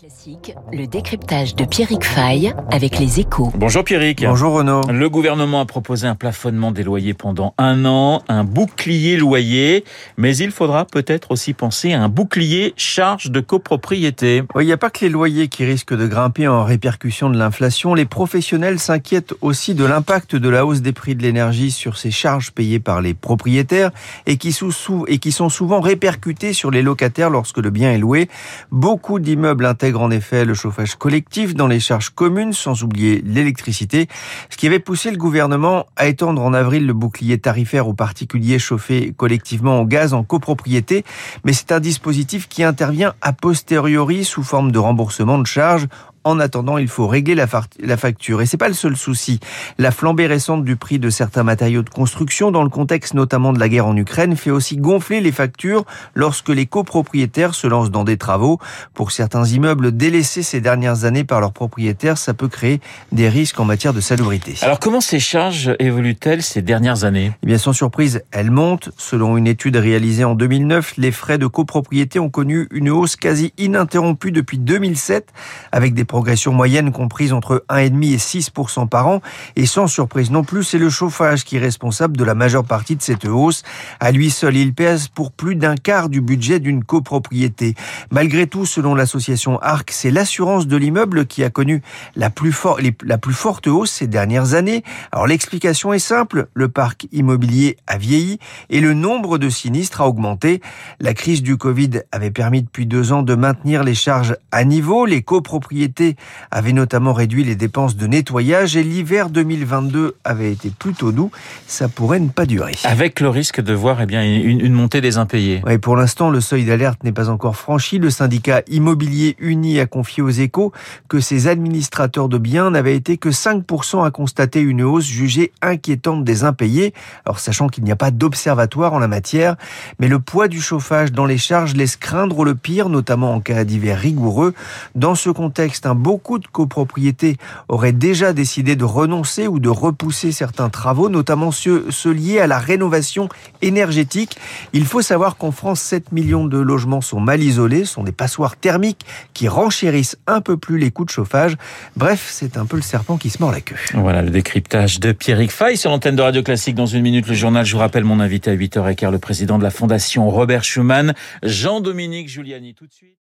Classique, le décryptage de Pierrick Fay avec les échos. Bonjour Pierrick. Bonjour Renaud. Le gouvernement a proposé un plafonnement des loyers pendant un an, un bouclier loyer, mais il faudra peut-être aussi penser à un bouclier charge de copropriété. Il n'y a pas que les loyers qui risquent de grimper en répercussion de l'inflation. Les professionnels s'inquiètent aussi de l'impact de la hausse des prix de l'énergie sur ces charges payées par les propriétaires et qui, sous, et qui sont souvent répercutées sur les locataires lorsque le bien est loué. Beaucoup d'immeubles intègrent en effet le chauffage collectif dans les charges communes, sans oublier l'électricité, ce qui avait poussé le gouvernement à étendre en avril le bouclier tarifaire aux particuliers chauffés collectivement au gaz en copropriété. Mais c'est un dispositif qui intervient a posteriori sous forme de remboursement de charges en attendant, il faut régler la, facture. Et c'est pas le seul souci. La flambée récente du prix de certains matériaux de construction, dans le contexte notamment de la guerre en Ukraine, fait aussi gonfler les factures lorsque les copropriétaires se lancent dans des travaux. Pour certains immeubles délaissés ces dernières années par leurs propriétaires, ça peut créer des risques en matière de salubrité. Alors comment ces charges évoluent-elles ces dernières années? Eh bien, sans surprise, elles montent. Selon une étude réalisée en 2009, les frais de copropriété ont connu une hausse quasi ininterrompue depuis 2007, avec des progression moyenne comprise entre 1,5 et 6% par an. Et sans surprise non plus, c'est le chauffage qui est responsable de la majeure partie de cette hausse. À lui seul, il pèse pour plus d'un quart du budget d'une copropriété. Malgré tout, selon l'association ARC, c'est l'assurance de l'immeuble qui a connu la plus, la plus forte hausse ces dernières années. Alors l'explication est simple, le parc immobilier a vieilli et le nombre de sinistres a augmenté. La crise du Covid avait permis depuis deux ans de maintenir les charges à niveau. Les copropriétés avait notamment réduit les dépenses de nettoyage et l'hiver 2022 avait été plutôt doux. Ça pourrait ne pas durer. Avec le risque de voir eh bien, une, montée des impayés. Oui, pour l'instant, le seuil d'alerte n'est pas encore franchi. Le syndicat immobilier uni a confié aux échos que ses administrateurs de biens n'avaient été que 5% à constater une hausse jugée inquiétante des impayés. Alors, sachant qu'il n'y a pas d'observatoire en la matière, mais le poids du chauffage dans les charges laisse craindre le pire, notamment en cas d'hiver rigoureux. Dans ce contexte, beaucoup de copropriétés auraient déjà décidé de renoncer ou de repousser certains travaux, notamment ceux, liés à la rénovation énergétique. Il faut savoir qu'en France, 7 millions de logements sont mal isolés, sont des passoires thermiques qui renchérissent un peu plus les coûts de chauffage. Bref, c'est un peu le serpent qui se mord la queue. Voilà le décryptage de Pierrick Fay sur l'antenne de Radio Classique. Dans une minute, le journal. Je vous rappelle mon invité à 8h15, le président de la Fondation Robert Schuman, Jean-Dominique Giuliani. Tout de suite.